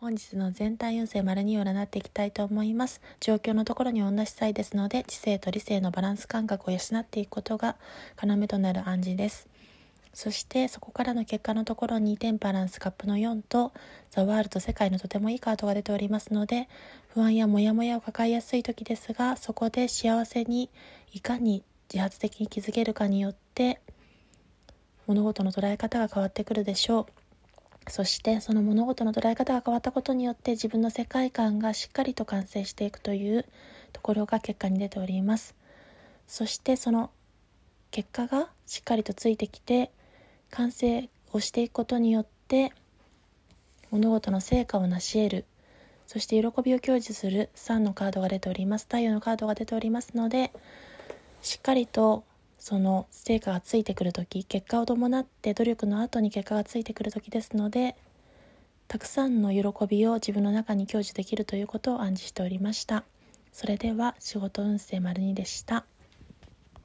本日の全体運勢丸2を占っていきたいと思います。状況のところに同じ際ですので、知性と理性のバランス感覚を養っていくことが要となる暗示です。そしてそこからの結果のところにテンパランスカップの4とザワールド世界のとてもいいカードが出ておりますので不安やモヤモヤを抱えやすい時ですがそこで幸せにいかに自発的に気づけるかによって物事の捉え方が変わってくるでしょうそしてその物事の捉え方が変わったことによって自分の世界観がしっかりと完成していくというところが結果に出ております。そしてその結果がしっかりとついてきて完成をしていくことによって物事の成果を成し得る。そして喜びを享受する3のカードが出ております。太陽のカードが出ておりますのでしっかりとその成果がついてくる時結果を伴って努力の後に結果がついてくる時ですのでたくさんの喜びを自分の中に享受できるということを暗示しておりました。それでは仕事運勢丸2でした。